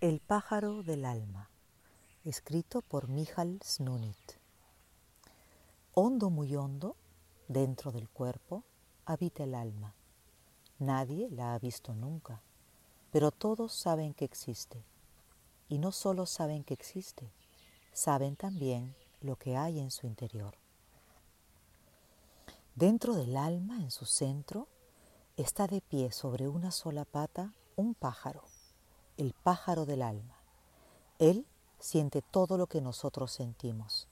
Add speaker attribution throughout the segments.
Speaker 1: El pájaro del alma, escrito por Michal Snunit. Hondo, muy hondo, dentro del cuerpo, habita el alma. Nadie la ha visto nunca, pero todos saben que existe. Y no solo saben que existe, saben también lo que hay en su interior. Dentro del alma, en su centro, está de pie sobre una sola pata un pájaro el pájaro del alma. Él siente todo lo que nosotros sentimos.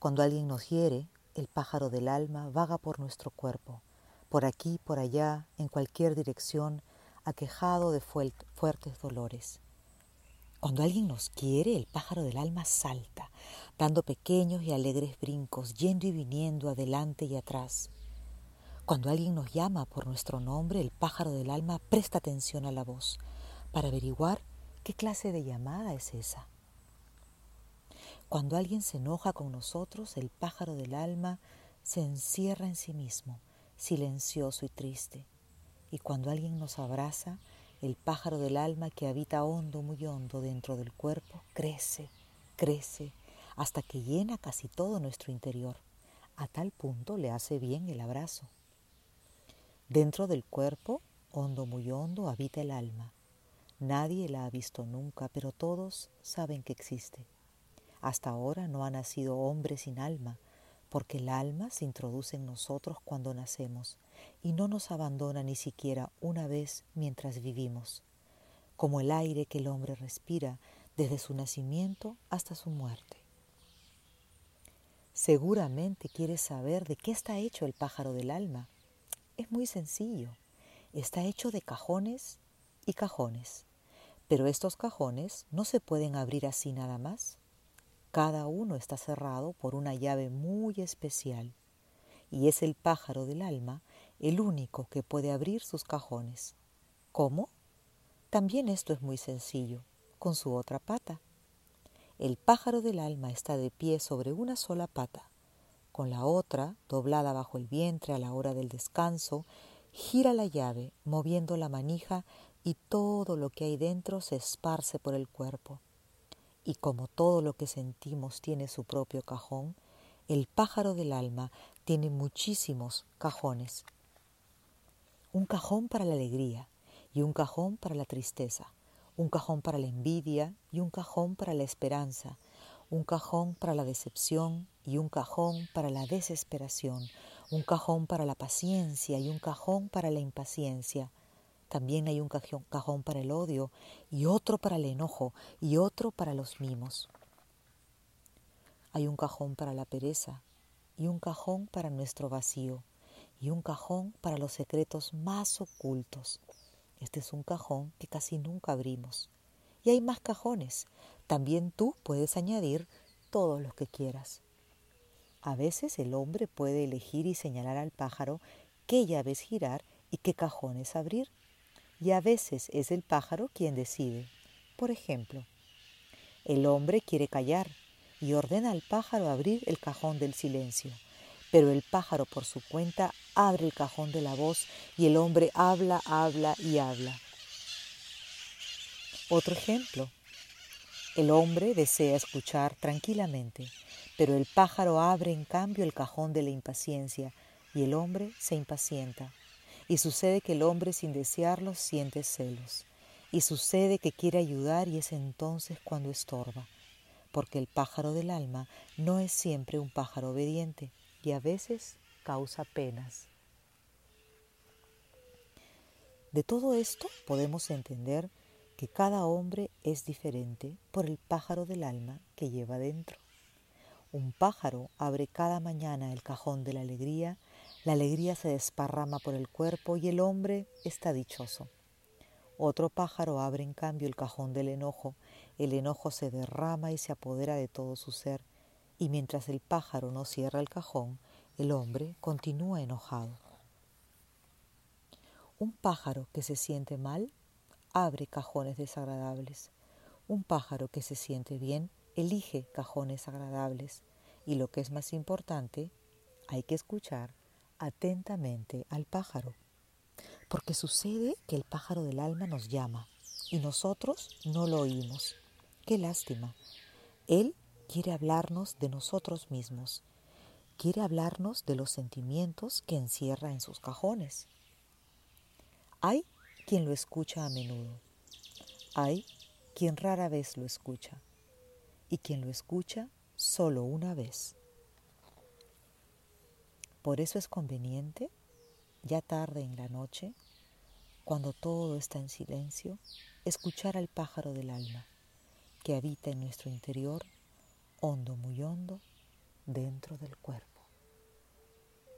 Speaker 1: Cuando alguien nos hiere, el pájaro del alma vaga por nuestro cuerpo, por aquí, por allá, en cualquier dirección, aquejado de fuertes dolores. Cuando alguien nos quiere, el pájaro del alma salta, dando pequeños y alegres brincos, yendo y viniendo adelante y atrás. Cuando alguien nos llama por nuestro nombre, el pájaro del alma presta atención a la voz, para averiguar qué clase de llamada es esa. Cuando alguien se enoja con nosotros, el pájaro del alma se encierra en sí mismo, silencioso y triste. Y cuando alguien nos abraza, el pájaro del alma que habita hondo, muy hondo dentro del cuerpo, crece, crece, hasta que llena casi todo nuestro interior. A tal punto le hace bien el abrazo. Dentro del cuerpo, hondo, muy hondo, habita el alma, Nadie la ha visto nunca, pero todos saben que existe. Hasta ahora no ha nacido hombre sin alma, porque el alma se introduce en nosotros cuando nacemos y no nos abandona ni siquiera una vez mientras vivimos, como el aire que el hombre respira desde su nacimiento hasta su muerte. Seguramente quieres saber de qué está hecho el pájaro del alma. Es muy sencillo. Está hecho de cajones y cajones. Pero estos cajones no se pueden abrir así nada más. Cada uno está cerrado por una llave muy especial y es el pájaro del alma el único que puede abrir sus cajones. ¿Cómo? También esto es muy sencillo, con su otra pata. El pájaro del alma está de pie sobre una sola pata, con la otra doblada bajo el vientre a la hora del descanso, gira la llave, moviendo la manija y todo lo que hay dentro se esparce por el cuerpo. Y como todo lo que sentimos tiene su propio cajón, el pájaro del alma tiene muchísimos cajones. Un cajón para la alegría y un cajón para la tristeza, un cajón para la envidia y un cajón para la esperanza, un cajón para la decepción y un cajón para la desesperación, un cajón para la paciencia y un cajón para la impaciencia, también hay un cajón, para el odio y otro para el enojo y otro para los mimos. Hay un cajón para la pereza y un cajón para nuestro vacío y un cajón para los secretos más ocultos. Este es un cajón que casi nunca abrimos. Y hay más cajones. También tú puedes añadir todos los que quieras. A veces el hombre puede elegir y señalar al pájaro qué llaves girar y qué cajones abrir y a veces es el pájaro quien decide. Por ejemplo, el hombre quiere callar y ordena al pájaro abrir el cajón del silencio, pero el pájaro por su cuenta abre el cajón de la voz y el hombre habla, habla y habla. Otro ejemplo, el hombre desea escuchar tranquilamente, pero el pájaro abre en cambio el cajón de la impaciencia y el hombre se impacienta. Y sucede que el hombre sin desearlo siente celos. Y sucede que quiere ayudar y es entonces cuando estorba. Porque el pájaro del alma no es siempre un pájaro obediente y a veces causa penas. De todo esto podemos entender que cada hombre es diferente por el pájaro del alma que lleva dentro. Un pájaro abre cada mañana el cajón de la alegría la alegría se desparrama por el cuerpo y el hombre está dichoso. Otro pájaro abre en cambio el cajón del enojo, el enojo se derrama y se apodera de todo su ser, y mientras el pájaro no cierra el cajón, el hombre continúa enojado. Un pájaro que se siente mal abre cajones desagradables. Un pájaro que se siente bien elige cajones agradables. Y lo que es más importante, hay que escuchar atentamente al pájaro, porque sucede que el pájaro del alma nos llama, y nosotros no lo oímos. Qué lástima. Él quiere hablarnos de nosotros mismos. Quiere hablarnos de los sentimientos que encierra en sus cajones. Hay quien lo escucha a menudo. Hay quien rara vez lo escucha. Y quien lo escucha solo una vez. Por eso es conveniente, ya tarde en la noche, cuando todo está en silencio, escuchar al pájaro del alma que habita en nuestro interior, hondo, muy hondo, dentro del cuerpo.